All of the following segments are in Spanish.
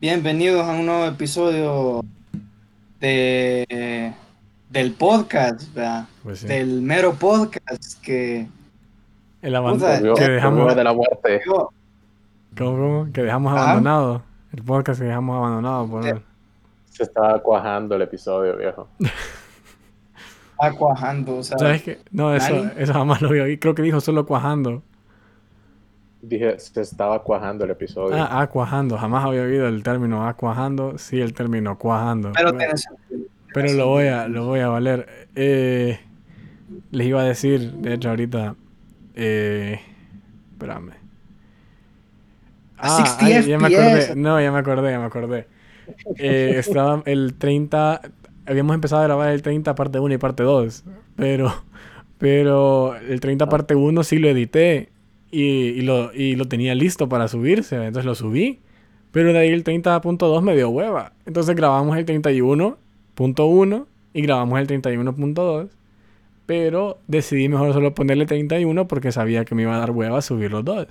Bienvenidos a un nuevo episodio de, del podcast, ¿verdad? Pues sí. Del mero podcast que El aban- Puta, Volvió- que dejamos, de la muerte. ¿cómo, cómo? que dejamos Ajá. abandonado. El podcast que dejamos abandonado por Sí. Se estaba cuajando el episodio, viejo. está cuajando, o sea, ¿Sabes qué? No, eso, Nani. eso jamás lo vi. Creo que dijo solo cuajando. Dije, se estaba cuajando el episodio. Ah, ah, cuajando. Jamás había oído el término ah, cuajando. Sí, el término cuajando. pero Pero, lo voy a, lo voy a valer. Eh, les iba a decir, de hecho, ahorita. Eh, espérame. Ah, 60 ay, ya me acordé. No, ya me acordé, ya me acordé. Eh, estaba el 30. Habíamos empezado a grabar el 30 parte 1 y parte 2. Pero, pero el 30 parte 1 sí lo edité y, y lo, y lo tenía listo para subirse. Entonces lo subí. Pero de ahí el 30.2 me dio hueva. Entonces grabamos el 31.1 y grabamos el 31.2. Pero decidí mejor solo ponerle 31 porque sabía que me iba a dar hueva subir los dos.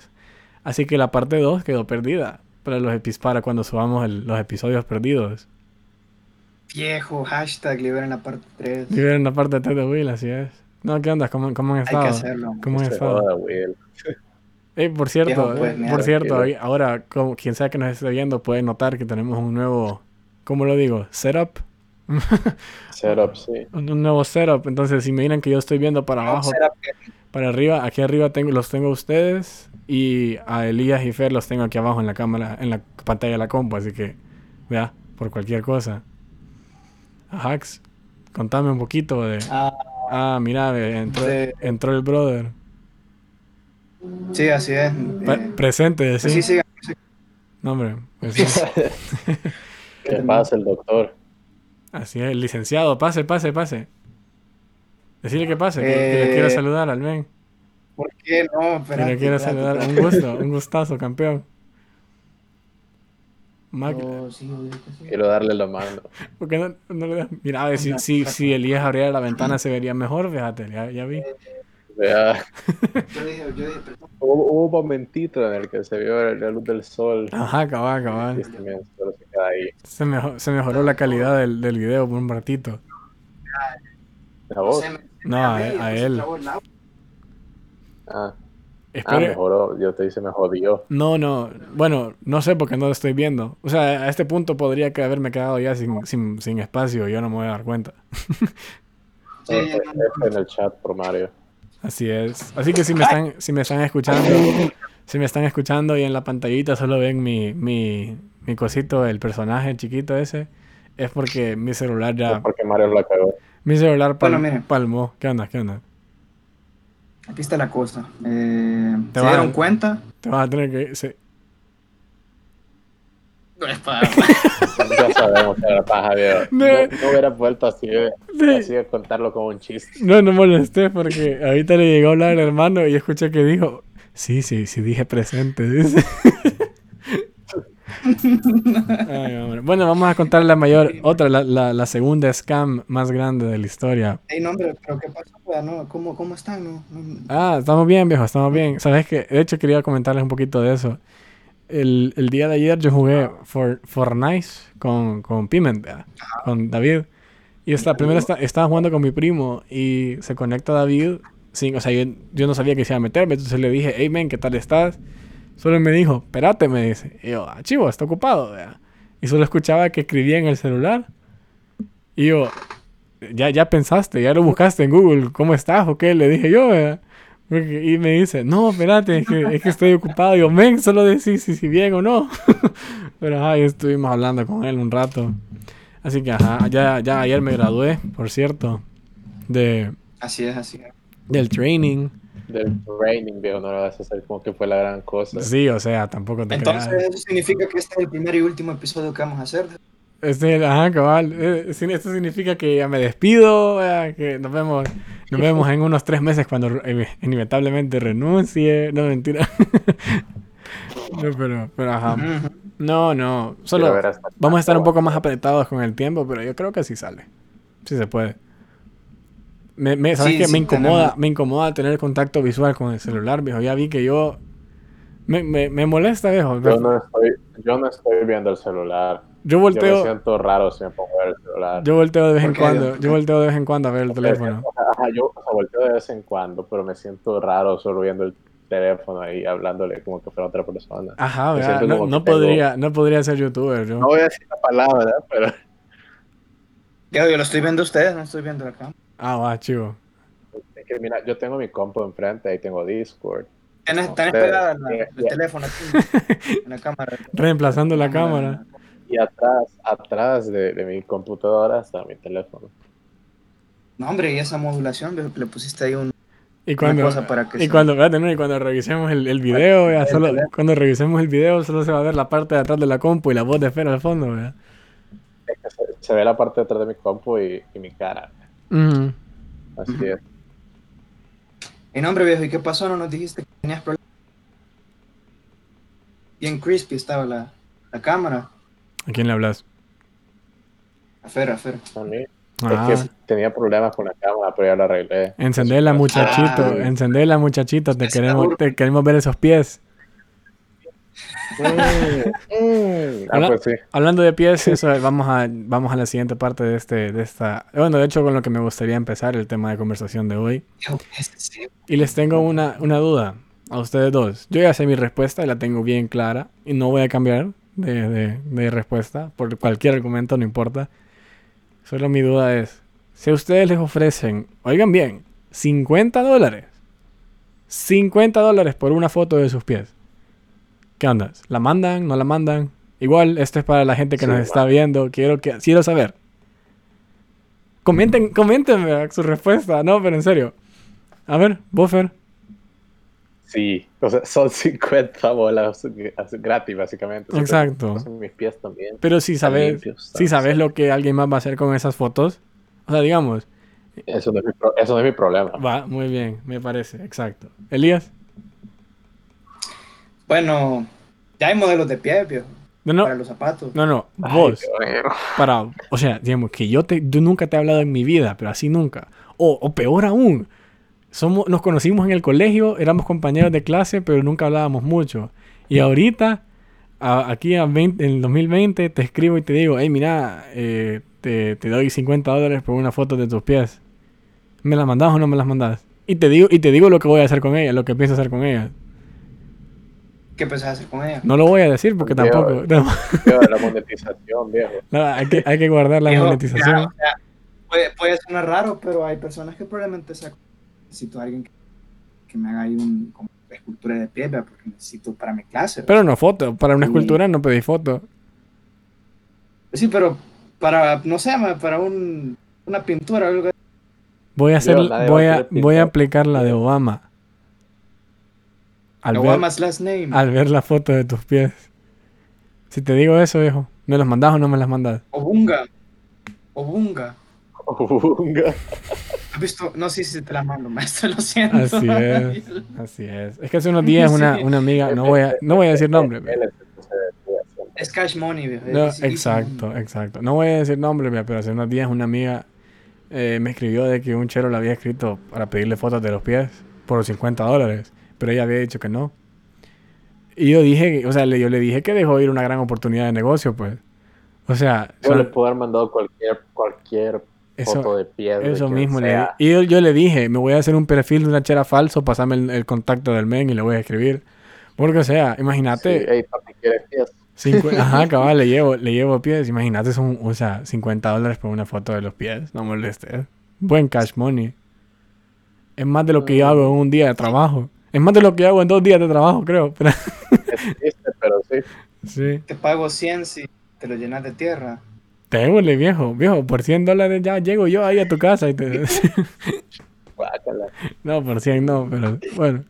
Así que la parte 2 quedó perdida para los epis para cuando subamos el- los episodios perdidos. Viejo, hashtag liberen la parte 3. Liberen la parte 3 de Will, así es. No, ¿qué onda? ¿Cómo, cómo han Hay que estado? hacerlo. ¿Cómo han Se estado? joda, Will. Eh, por cierto, Viejo, pues, eh, por cierto, ahora como quien sea que nos esté viendo puede notar que tenemos un nuevo, ¿cómo lo digo? Setup. Setup, sí. un, un nuevo setup. Entonces, si me miran que yo estoy viendo para abajo, para arriba, aquí arriba tengo, los tengo a ustedes y a Elías y Fer los tengo aquí abajo en la cámara, en la pantalla de la compu, así que vea, por cualquier cosa. A Hax, contame un poquito de. Ah, Ah, mira, entró, de- entró el brother. Sí, así es. Eh, presente, pues sí, sí. sigan. No, hombre, pues sí. ¿Qué pasa el doctor? Así es, licenciado, pase, pase, pase. Decirle que pase, que, que le Eh, quiero saludar al men. ¿Por qué no? Que Espérate, le quiero espérate, saludar. Un gusto, un gustazo, campeón. Mac- No, sí, obvio que sí. Quiero darle la mano. ¿Por qué no, no le das? Mira, a ver, si, si, si Elías abriera la ventana se vería mejor, fíjate, ya, ya vi. Yo dije, yo dije, perdón. hubo, hubo un momentito en el que se vio la luz del sol. Ajá, cabal, cabal. Se queda ahí. Se, se mejoró la calidad del, del video por un ratito. ¿La voz? No, a, a él. Ah, ah, mejoró. Yo te dice me jodió. No, no. Bueno, no sé porque no lo estoy viendo. O sea, a este punto podría que haberme quedado ya sin, sin, sin espacio yo no me voy a dar cuenta. Sí, en el chat por Mario. Así es. Así que si me están, si me están escuchando, si me están escuchando y en la pantallita solo ven mi, mi, mi cosito, el personaje chiquito ese, es porque mi celular ya, No porque Mario la cagó. mi celular pal- Bueno, palmó. ¿Qué onda? ¿Qué onda? Aquí está la cosa. Eh, Te ¿Se dieron cuenta? Te vas a tener que... sí. No es para. Ya sabemos que era paja, viejo. No. No, no hubiera vuelto así, de- Sí. así de contarlo como un chiste. No, no molesté porque ahorita le llegó a hablar el hermano y escuché que dijo, sí, sí, sí dije presente, dice. Ay. Bueno, vamos a contar la mayor, otra, la, la, la segunda scam más grande de la historia. Ey, no, hombre, pero ¿qué pasó? pues? No, ¿cómo, ¿Cómo están? No, no- Ah, estamos bien, viejo, estamos bien. Sabes que, de hecho, quería comentarles un poquito de eso. El, el día de ayer yo jugué For, Fortnite con, con Piment, ¿verdad? con David. Y esta, primero esta- estaba jugando con mi primo y se conecta David. Sin, o sea, yo, yo no sabía que se iba a meterme, entonces le dije, hey, men, ¿qué tal estás? Solo me dijo, espérate, me dice. Y yo, ah, chivo, está ocupado, ¿verdad? Y solo escuchaba que escribía en el celular. Y yo, ya, ya pensaste, ya lo buscaste en Google, ¿cómo estás o qué? Le dije yo, ¿verdad? Y me dice, no, espérate, es que, es que estoy ocupado. Y yo, men, solo decís si, si bien o no. Pero ajá, y estuvimos hablando con él un rato. Así que ajá, ya, ya ayer me gradué, por cierto, de, Así es, así es. del training. Del training, viejo, no lo vas a hacer como que fue la gran cosa. Sí, o sea, tampoco te Entonces, creas. eso significa que este es el primer y último episodio que vamos a hacer. Este, ajá, cabal. eh, Esto significa que ya me despido, que nos vemos, nos vemos en unos tres meses cuando eh, inevitablemente renuncie. No, mentira. no, pero, pero ajá. No, no. Solo vamos a estar un poco más apretados con el tiempo, pero yo creo que sí sale. Sí se puede. Me, me- ¿Sabes Sí, qué? sí me incomoda, tenemos. me incomoda tener contacto visual con el celular, viejo. Ya vi que yo Me, me, me molesta, viejo. Yo no, estoy, yo no estoy viendo el celular. Yo Yo me volteo, siento raro si me pongo a ver el celular. yo volteo de vez en cuando. Yo volteo de vez en cuando a ver el teléfono. Ajá, yo o sea, volteo de vez en cuando, pero me siento raro solo viendo el teléfono ahí, hablándole como que fuera otra persona. Ajá, Me ¿verdad? siento No, tengo- podría, no podría ser youtuber, yo. No voy a decir la palabra, pero Yo, yo lo estoy viendo a ustedes, no estoy viendo acá. Ah, va, chivo. es que mira, yo tengo mi compu enfrente, ahí tengo Discord. No, tenés pegada la- yeah, el yeah. teléfono aquí, en la cámara. Reemplazando la cámara. Y atrás, atrás de, de mi computadora está mi teléfono. No, hombre, y esa modulación, viejo, que le pusiste ahí un, Y una cuando, cosa para que y se- cuando, espérate, no, y cuando revisemos el, el video, solo, cuando revisemos el video, solo se va a ver la parte de atrás de la compu y la voz de Fer al fondo, ¿verdad? Es que se, se ve la parte de atrás de mi compu y, y mi cara. Ujú. Así Ujú. es. Y no, hombre, viejo, ¿y qué pasó? No nos dijiste que tenías problemas. Bien crispy estaba la, la cámara. ¿A quién le hablas? A Fer, a Fer. A mí. Ah, Es que tenía problemas con la cámara, pero ya la arreglé. encendela, muchachito, Ah. encendela, muchachito, te queremos, te queremos ver esos pies. Mm, mm. Ah, pues sí. Hablando de pies, eso, vamos a, vamos a la siguiente parte de este, de esta, bueno, de hecho con lo que me gustaría empezar el tema de conversación de hoy. Y les tengo una, una duda a ustedes dos. Yo ya sé mi respuesta y la tengo bien clara y no voy a cambiar de, de- de respuesta por cualquier argumento, no importa. Solo mi duda es, si a ustedes les ofrecen, oigan bien, 50 dólares, 50 dólares por una foto de sus pies. ¿Qué onda? ¿La mandan? ¿No la mandan? Igual, esto es para la gente que Sí, nos va. está viendo. Quiero, que, quiero saber. Comenten, coméntenme su respuesta. No, pero en serio. A ver, Buffer. Sí, o sea, son 50 bolas gratis, básicamente. Exacto. que- Mis pies también. Pero si sabes, limpios, si sabes lo que alguien más va a hacer con esas fotos. O sea, digamos, Eso no es mi, pro- eso no es mi problema. va muy bien, me parece, exacto. Elías, Bueno, ya hay modelos de pie, viejo, no, no, para los zapatos. no, no, vos, para, o sea, digamos que yo te, yo nunca te he hablado en mi vida, pero así nunca. O, o peor aún, somos, nos conocimos en el colegio, éramos compañeros de clase, pero nunca hablábamos mucho. Y ahorita, a- aquí a 20 en el 2020, te escribo y te digo, hey, mira, eh, te, te doy 50 dólares por una foto de tus pies. ¿Me las mandás o no me las mandás? Y te digo, y te digo lo que voy a hacer con ella, lo que pienso hacer con ella. ¿Qué pensás hacer con ella? No lo voy a decir porque Viejo, tampoco. no, Veo la monetización, viejo. no, hay, que, hay que guardar la Viejo, monetización. ya, o sea, puede, puede sonar raro, pero hay personas que probablemente se necesito a alguien que, que me haga ahí un como escultura de pie, ¿verdad? porque necesito para mi clase. ¿verdad? Pero no foto. Para una escultura no pedí foto. Sí, pero para, no sé, para un, una pintura, algo así. Voy a hacer, voy a voy a aplicar la de Obama. Al ver, Obama's last name. al ver la foto de tus pies. Si te digo eso, viejo, ¿me los mandas o no me las mandas? Obunga. Obunga. Unga. ¿Has visto? No sé si te la mando, maestro, lo siento. Así es. Así es. Es que hace unos días una, Sí. una amiga, no voy a, no voy a decir nombre. Pero- es cash money, viejo. No, exacto, exacto. No voy a decir nombre, pero hace unos días una amiga eh, me escribió de que un chero le había escrito para pedirle fotos de los pies por 50 dólares, pero ella había dicho que no. Y yo dije, o sea, le- yo le dije que dejó ir una gran oportunidad de negocio, pues. O sea, Yo le puedo haber mandado cualquier, cualquier foto eso, de pies. de eso quien mismo le. Y yo, yo le dije, me voy a hacer un perfil de una chera falso, pasame el, el contacto del men y le voy a escribir. Porque, o sea, Sí, imagínate, hey, papi, ¿quieres pies? Cincu- Ajá, cabal, le llevo, le llevo pies. Imagínate, son, o sea, 50 dólares por una foto de los pies. No molestes. Buen cash money. Es más de lo que yo hago en un día de trabajo. Es más de lo que yo hago en dos días de trabajo, creo. Pero, Es triste, pero sí. sí. Te pago 100 si te lo llenas de tierra. Démosle, viejo. Viejo, por 100 dólares ya llego yo ahí a tu casa y te... No, por 100 no, pero bueno.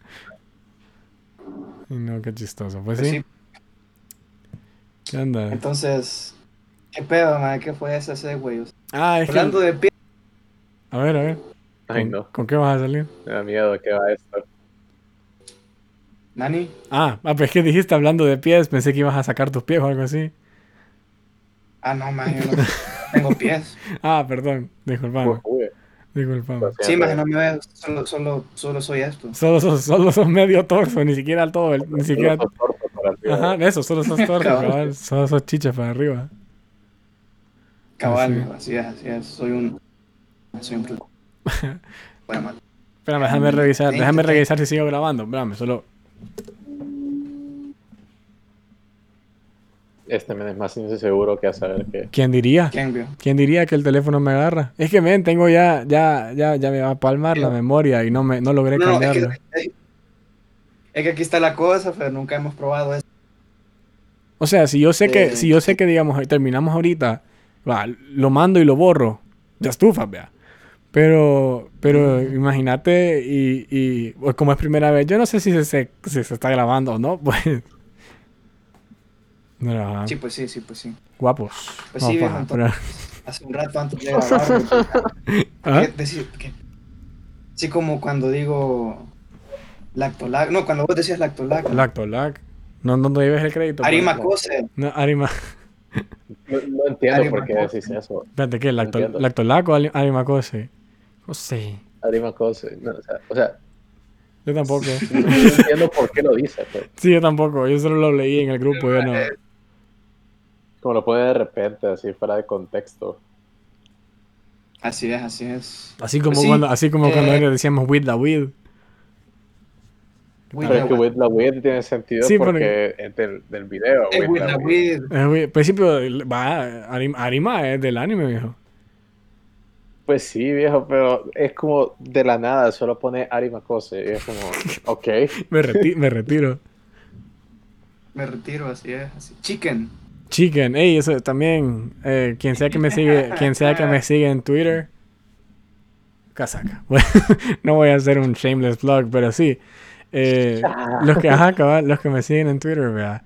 Ay, No, qué chistoso. Pues Pues sí. sí. ¿Qué onda? Entonces, ¿qué pedo, man? ¿Qué fue ese segue? O sea, Ah, es que... Hablando de pie, A ver, a ver. Ay, ¿Con, no. ¿Con qué vas a salir? Me da miedo que va esto. Nani, Ah, ah, pues es que dijiste hablando de pies, pensé que ibas a sacar tus pies o algo así. Ah, no, man, yo no tengo pies. Ah, perdón, disculpame. Uy, Disculpame. Lo Sí, maje, no me ves, solo, solo, solo soy esto. Solo sos, solo sos medio torso, ni siquiera todo, el- ni siquiera... Solo sos torso para arriba. Ajá, eso, solo sos torso, Cabal. Solo sos chicha para arriba. Cabal, así es, así es. Soy un. Soy un. Bueno, mal. Espérame, déjame revisar, déjame revisar si sigo grabando. Espérame, solo... Este men es más inseguro que a saber que. ¿Quién diría? ¿Quién diría que el teléfono me agarra? Es que, ven, tengo ya, ya, ya, ya me va a palmar la memoria y no me, no logré No, es cambiarlo. que, es, que aquí está la cosa, pero nunca hemos probado eso. O sea, si yo sé que, Eh, si yo sé que, digamos, terminamos ahorita, va, lo mando y lo borro, ya estufa, vea. Pero, pero imagínate y, y pues, como es primera vez, yo no sé si se, se- si se está grabando o no, pues. Sí, pues sí, sí, pues sí. guapos. Pues sí, viejo, pero- Hace un rato antes de grabar. ¿Ah? Sí, como cuando digo. Lactolac. No, cuando vos decías lactolac. Lactolac. No, no te lleves el crédito. pues. Arima Cose. No, Arima. No, no entiendo por qué Arimacose. decís eso. Espérate, ¿qué? Lacto. ¿Lactolac o Ali- Arimacose? No sé. Arimacose. No, o, sea, o sea, Yo tampoco. no entiendo por qué lo dice. Pues. Sí, yo tampoco. Yo solo lo leí en el grupo. Yo no. Como lo pone de repente, así fuera de contexto. Así es, así es. Así como Pues sí, cuando, así como eh, cuando le decíamos with the. With Pero the es que weed. with la weed tiene sentido Sí, porque es del, del video. Eh, with the weed. weed. Eh, Al principio, va, Arima, Arima es del anime, viejo. Pues sí, viejo, pero es como de la nada, solo pone Arimacose. Y es como, ok. Me, reti- me retiro. Me retiro, así es. Así. Chicken. Chicken, ey, eso también. eh, quien sea que me sigue, quien sea que me sigue en Twitter. Casaca. Bueno, no voy a hacer un shameless plug, pero sí. Eh, los que, ajá, los que me siguen en Twitter, vea.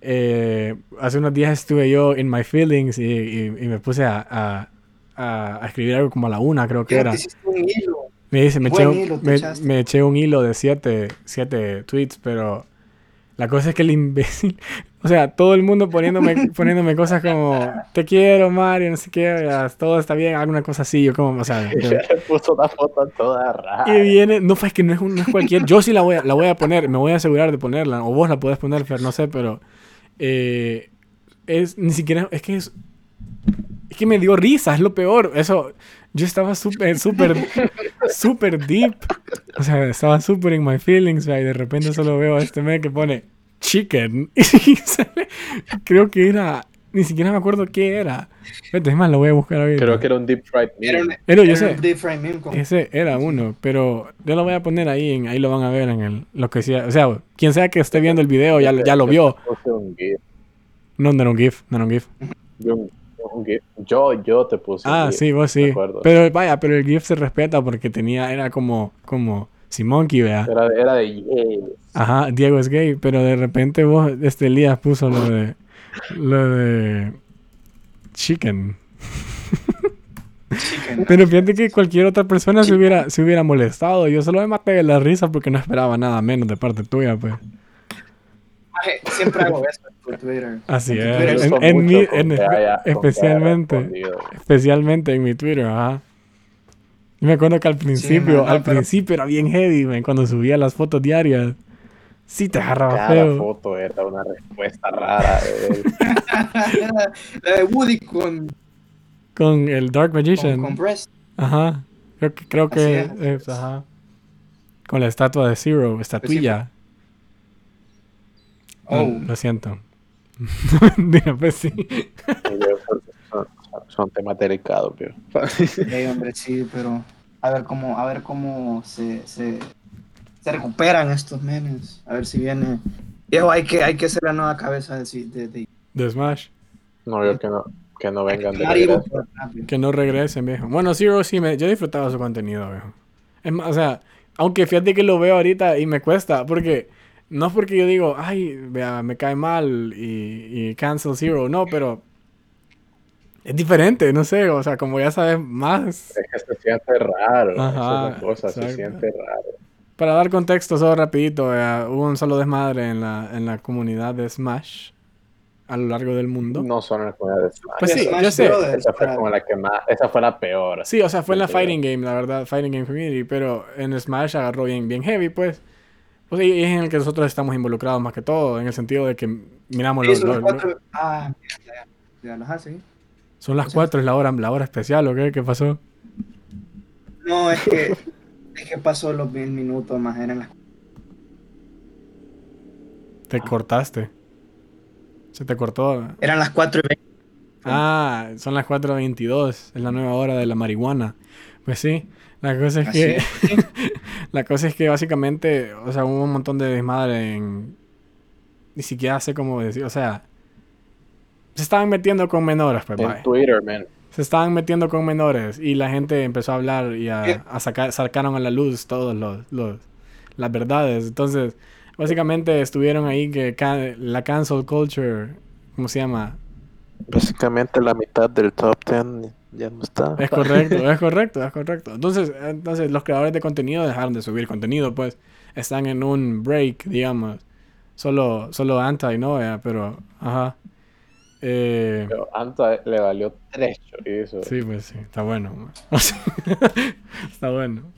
Eh, hace unos días estuve yo in my feelings y, y- y me puse a, a- a- a escribir algo como a la una, creo que era. un hilo. Me dice, me eché, un, me eché un hilo de siete, siete tweets, pero la cosa es que el imbécil, o sea, todo el mundo poniéndome, poniéndome cosas como, te quiero, Mario, no sé qué, todo está bien, alguna cosa así, yo como, o sea, puso una foto toda rara. y viene, no, pues es que no es, un- no es cualquier, yo sí la voy, a, la voy a poner, me voy a asegurar de ponerla, o vos la podés poner, Fer, no sé, pero eh, es, ni siquiera, es que es, es que me dio risa, es lo peor, eso, yo estaba súper, súper, súper deep, o sea, estaba súper in my feelings, ¿verdad? y de repente solo veo a este me que pone chicken, y sale- creo que era, ni siquiera me acuerdo qué era, Vete, es más, lo voy a buscar ahorita. Creo que era un deep fried Era un, meal. Pero yo era sé. un deep fry meme con- Ese era uno, pero yo lo voy a poner ahí, en, ahí lo van a ver en el, lo que sea, o sea, quien sea que esté viendo el video ya, lo- ya lo vio. No, no era un GIF, no era un GIF. Yo, un- un GIF. yo, yo te puse un Ah, GIF, sí, vos sí. Pero vaya, pero el GIF se respeta porque tenía, era como, como Simonki, vea. Era, era de. Ajá, Diego es gay, pero de repente vos, este Elías puso lo de, lo de chicken. chicken. Pero fíjate que cualquier otra persona se hubiera, se hubiera molestado. Yo solo me maté de la risa porque no esperaba nada menos de parte tuya, pues. Siempre hago eso por Twitter. Así En es. Twitter En- mi- con en con especialmente. Especialmente en mi Twitter, ajá. Yo me acuerdo que al principio, man, al pero- principio era bien heavy, man, cuando subía las fotos diarias. Sí te agarraba Cada feo. foto era una respuesta rara de él. La de Woody con, Con el Dark con, Magician. con Breast. Ajá. Creo que, creo que es, es. ajá. Con la estatua de Zero, estatuilla. Oh. No, lo siento. Mentira, pues sí. Son, temas delicados, pero. Hombre, sí, pero a ver cómo, a ver cómo se, se, se recuperan estos memes. A ver si viene. Viejo, hay que, hay que ser la nueva cabeza de, de, de, De Smash. No, yo que no, que no vengan de regreso. Que no regresen, viejo. Bueno, Zero sí, me, yo disfrutaba su contenido, viejo. Es más, o sea, aunque fíjate que lo veo ahorita y me cuesta, porque no es porque yo digo, ay, vea, me cae mal y, y cancel Zero, no, pero es diferente, no sé, o sea, como ya sabes más. Es que se siente raro. Ajá, esa es la cosa, se siente raro. Para dar contexto, solo rapidito, vea, hubo un solo desmadre en la, en la comunidad de Smash. a lo largo del mundo. No son las comunidades de Smash. Pues sí, Smash yo sé. Esa fue como la que más, esa fue la peor. Sí, o sea, fue en la. Fighting Game, la verdad, Fighting Game Community, pero en Smash agarró bien, bien heavy, pues. Pues y es en el que nosotros estamos involucrados más que todo, en el sentido de que miramos Sí, los, son los- las cuatro- Ah, ya, ya los hace. Son las 4, es la hora, la hora especial, ¿o qué? ¿Qué pasó? No, es que, es que pasó los mil minutos más, eran las Te cortaste. Se te cortó. Eran las 4 y 20. Ah, son las 4.22, es la nueva hora de la marihuana. Pues sí, la cosa es Así que... es. La cosa es que básicamente, o sea, hubo un montón de desmadre en... Ni siquiera sé cómo decir, o sea... Se estaban metiendo con menores, pues, En. Twitter, man. Se estaban metiendo con menores y la gente empezó a hablar y a, a sacar, sacaron a la luz todos los, los- las verdades. Entonces, básicamente estuvieron ahí que ca- la cancel culture, ¿cómo se llama? Básicamente la mitad del top 10 ya no está. Es correcto, es correcto, es correcto. Entonces, entonces los creadores de contenido dejaron de subir contenido, pues están en un break, digamos. Solo, solo anti, ¿no? Eh, Pero, ajá. Eh, Pero Anta le valió tres chorizos. sí, pues sí, está bueno. está bueno.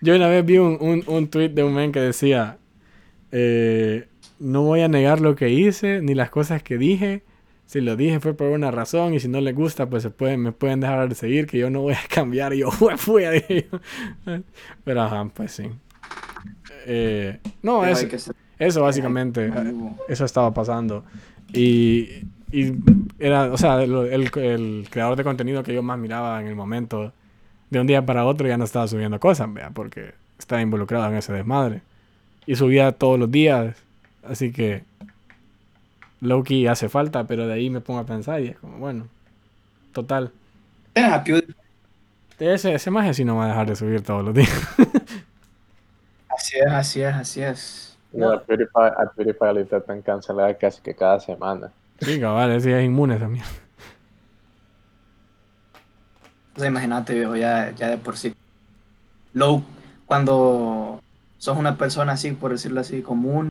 Yo una vez vi un, un, un tweet de un men que decía, eh, no voy a negar lo que hice, ni las cosas que dije. Si lo dije fue por una razón y si no les gusta, pues se pueden, me pueden dejar de seguir, que yo no voy a cambiar. Y yo, fui. Pero ajá, pues sí. Eh, no, eso, eso básicamente, amigo. eso estaba pasando. Y, y era, o sea, el, el, el creador de contenido que yo más miraba en el momento, de un día para otro ya no estaba subiendo cosas, vea, porque estaba involucrado en ese desmadre. Y subía todos los días, así que Loki hace falta, pero de ahí me pongo a pensar y es como, bueno, total. Tienes a PewDiePie. Ese, ese maje sí no va a dejar de subir todos los días. Así es, así es, así es. No, a PewDiePie, a PewDiePie le intentan cancelar casi que cada semana. Sí, cabal, ese es inmune también. O sea, imagínate, viejo, ya, ya de por sí. Low, cuando sos una persona así, por decirlo así, común,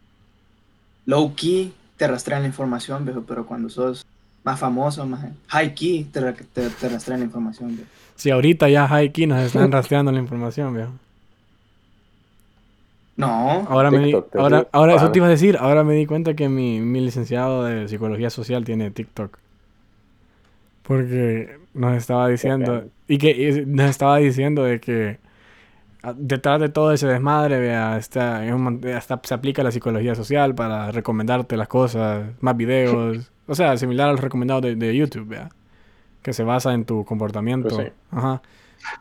low key, te rastrean la información, viejo, pero cuando sos más famoso, más high key, te, te, te rastrean la información, viejo. Si ahorita ya Haiki nos están rastreando la información, viejo. No, Ahora me di, TikTok, te ahora, ahora eso te iba a decir, ahora me di cuenta que mi, mi licenciado de psicología social tiene TikTok. Porque nos estaba diciendo, y que y nos estaba diciendo de que detrás de todo ese desmadre, mon- hasta se aplica la psicología social para recomendarte las cosas, más videos, o sea, similar a los recomendados de, de YouTube, vea, que se basa en tu comportamiento, Pues sí. ajá,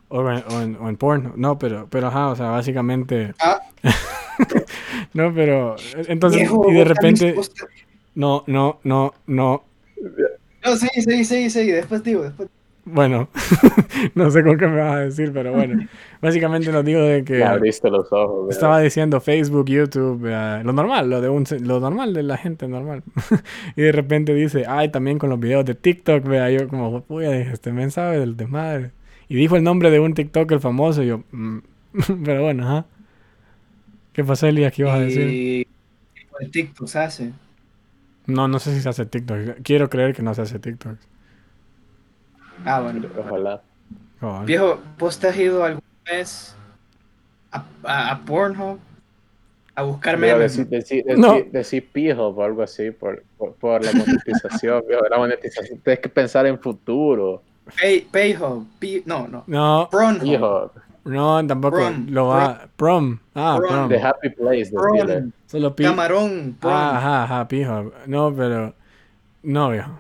o en, o en, o en porno, no, pero, pero ajá, o sea, básicamente, Ah. no, pero, entonces, Viejo, y de repente, no, no, no, no, No, sí, sí, sí, sí, después digo, después. Bueno, no sé con qué me vas a decir, pero bueno. Básicamente nos digo de que Le abriste los ojos. ¿verdad? estaba diciendo Facebook, YouTube, eh, lo normal, lo de un, se- lo normal de la gente normal. y de repente dice, ay, también con los videos de TikTok, vea, yo como, uy, dije, este men sabe del desmadre. Y dijo el nombre de un TikToker famoso, y yo, "Mm". pero bueno, ajá. ¿Qué pasó, Elías? ¿Qué ibas a decir? Y el TikTok se hace. No, no sé si se hace TikTok. Quiero creer que no se hace TikTok. Ah, bueno. Ojalá. Viejo, ¿vos te has ido alguna vez a, a, a Pornhub a buscar Mira, memes? decir, decir, No. decir, decir pijo o algo así por, por, por la monetización. viejo, la monetización. Tienes que pensar en futuro. Pay, Payhub, Pi- no, no. No. Hijo, no, tampoco. Prom, lo va. Prom. Ah, Prom. prom. the happy place. Prom. Solo pi. Camarón, prom. Ah, ajá, ajá, pijo. No, pero. No, viejo.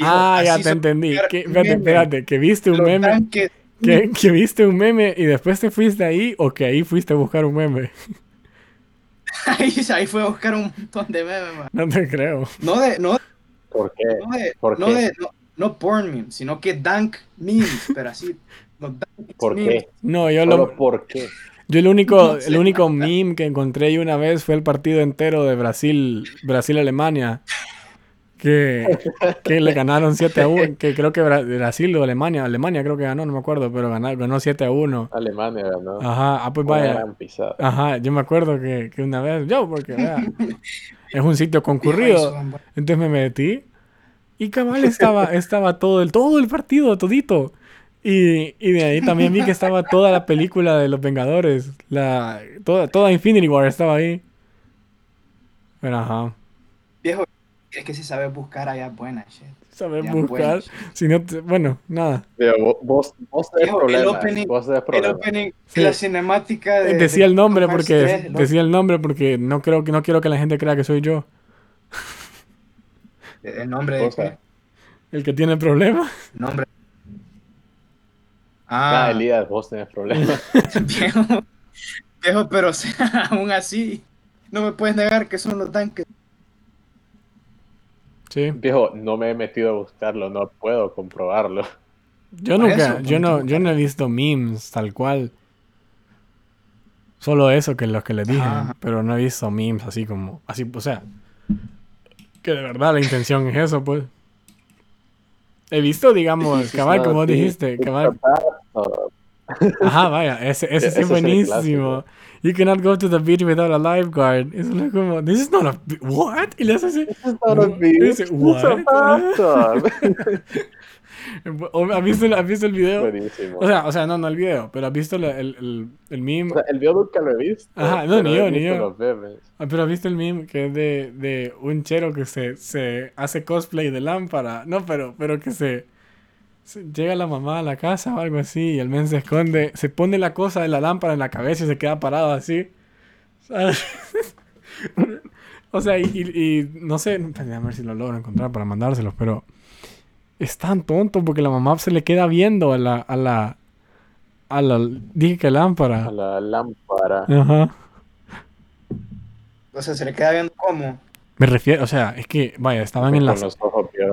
Ah, ya te entendí. Que, espérate, espérate. Que viste un Los meme. tanques. Que, que viste un meme y después te fuiste ahí o que ahí fuiste a buscar un meme. Ahí, ahí fue a buscar un montón de memes, man. No te creo. No de, no, ¿Por qué? no de, ¿Por no qué? de, no, no porn memes, sino que dank memes, pero así. Dank ¿Por memes. qué? No, yo Solo lo. por qué. Yo el único, No sé. el único meme que encontré ahí una vez fue el partido entero de Brasil, Brasil-Alemania. Que, que le ganaron 7 a 1, que creo que Bra- Brasil o Alemania, Alemania creo que ganó, no me acuerdo, pero ganó, ganó 7 a 1. Alemania ganó. Ajá, ah, pues vaya. Ajá, yo me acuerdo que, que una vez, yo, porque vea, es un sitio concurrido, entonces me metí y cabal estaba, estaba todo el, todo el partido, todito. Y, y de ahí también vi que estaba toda la película de los Vengadores, la, toda, toda Infinity War estaba ahí. Pero ajá, Viejo, es que si sabes buscar allá es buena, shit. saber Ya, buscar, buena, si no, te- bueno, nada. Pero vos, vos, tenés Viejo, el problemas. opening- Vos tenés El problemas. opening, Sí. la cinemática de... Decía de el nombre porque, 3, el decía el nombre porque no creo que, no quiero que la gente crea que soy yo, El nombre de qué? el que tiene problemas. El nombre. Ah, Ah, Elías, vos tenés problemas. viejo. Viejo, pero o sea, aún así, no me puedes negar que son los tanques. Sí. Viejo, no me he metido a buscarlo, no puedo comprobarlo. Yo nunca, yo no, yo no he visto memes tal cual. Solo eso que los que les dije, Ajá. pero no he visto memes así como, así, o sea, que de verdad la intención es eso, pues. He visto, digamos, cabal, como dijiste, cabal. Ajá, vaya, ese, ese sí es buenísimo. You cannot go to the beach without a lifeguard. Eso es como, this is not a, what? Y le hace así, Not a beach, Dice, what? bathtub. ¿O ¿has visto, has visto el video? Buenísimo. O sea, o sea, no, no el video, pero has visto el, el, el, el meme. O sea, el video nunca lo he visto. Ajá, no, ni yo, ni yo. Ah, pero has visto el meme que es de, de un chero que se, se hace cosplay de lámpara. No, pero, pero que se- Llega la mamá a la casa o algo así y el men se esconde, se pone la cosa de la lámpara en la cabeza y se queda parado así. O sea, y, y- y no sé, a ver si lo logro encontrar para mandárselos, pero es tan tonto porque la mamá se le queda viendo a la, a la, a la, dije que lámpara. A la lámpara. Ajá. O sea, se le queda viendo cómo. Me refiero, o sea, es que, vaya, estaban en la, ojos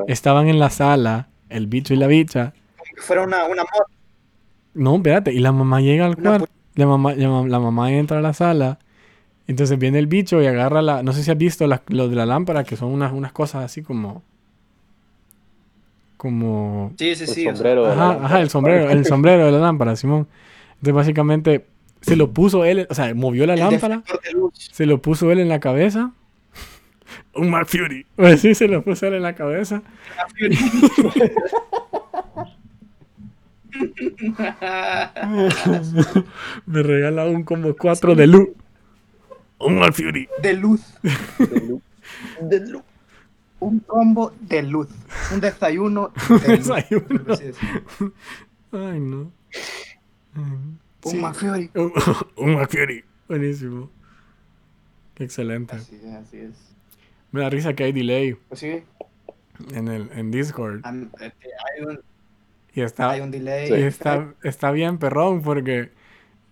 estaban en la sala, el bicho y la bicha. Como que fuera una, una moto. No, espérate, y la mamá llega al cuarto. La mamá, la, la mamá entra a la sala. Entonces viene el bicho y agarra la. No sé si has visto las- lo de la lámpara, que son unas, unas cosas así como. Como. Sí, sí, El sí. sea, sombrero de la Ajá, lámpara. ajá, el sombrero, el sombrero de la lámpara, Simón. Entonces básicamente se lo puso él, o sea, movió la el lámpara, se lo puso él en la cabeza. Un Mark Fury. Pues sí, se lo puso él en la cabeza. Me regala un como 4 de luz. Un Mark Fury. de luz. De luz. De luz. Un combo de luz. Un desayuno de luz. Desayuno. Ay, no. Un Sí. Mafiori. Un, un Mark Fury. Buenísimo. Qué excelente. Así es, así es. Me da risa que hay delay Pues sí, en, el, en Discord. este, hay, un, Y está, hay un delay. y está, está bien perrón porque,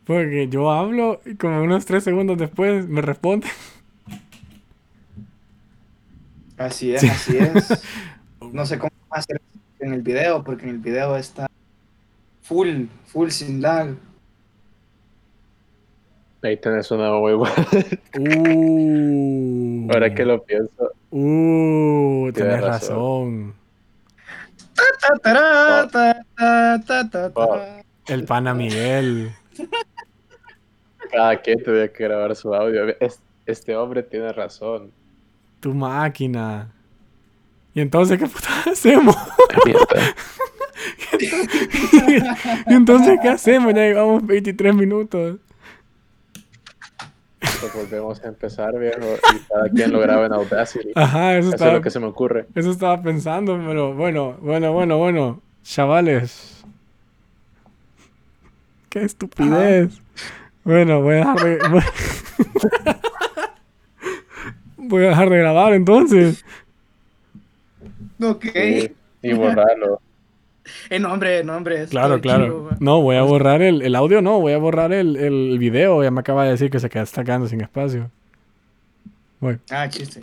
porque yo hablo y como unos 3 segundos después me responde. Así es, Sí. así es. No sé cómo va a ser en el video, porque en el video está full, full sin lag. Ahí tenés una muy buena. Uh, Ahora que lo pienso. Uh, Tienes razón. razón. El pana Miguel. Cada quien tenía que grabar su audio. Es- Este hombre tiene razón. Tu máquina. ¿Y entonces qué puta hacemos? ¿Y entonces qué hacemos? Ya llevamos 23 minutos. Pues volvemos a empezar, viejo. Y cada quien lo graba en Audacity. Ajá, eso Eso es estaba, lo que se me ocurre. eso estaba pensando, pero bueno, bueno, bueno, bueno. Chavales. Qué estupidez. Bueno, voy a dejar de... Voy... voy a dejar de grabar entonces. Ok. Sí, y borrarlo. Eh, no, hombre, no, hombre. Claro, claro. chido. No, voy a borrar el, el audio, no, voy a borrar el, el video. Ya me acaba de decir que se queda, está quedando sin espacio. Voy. Ah, chiste.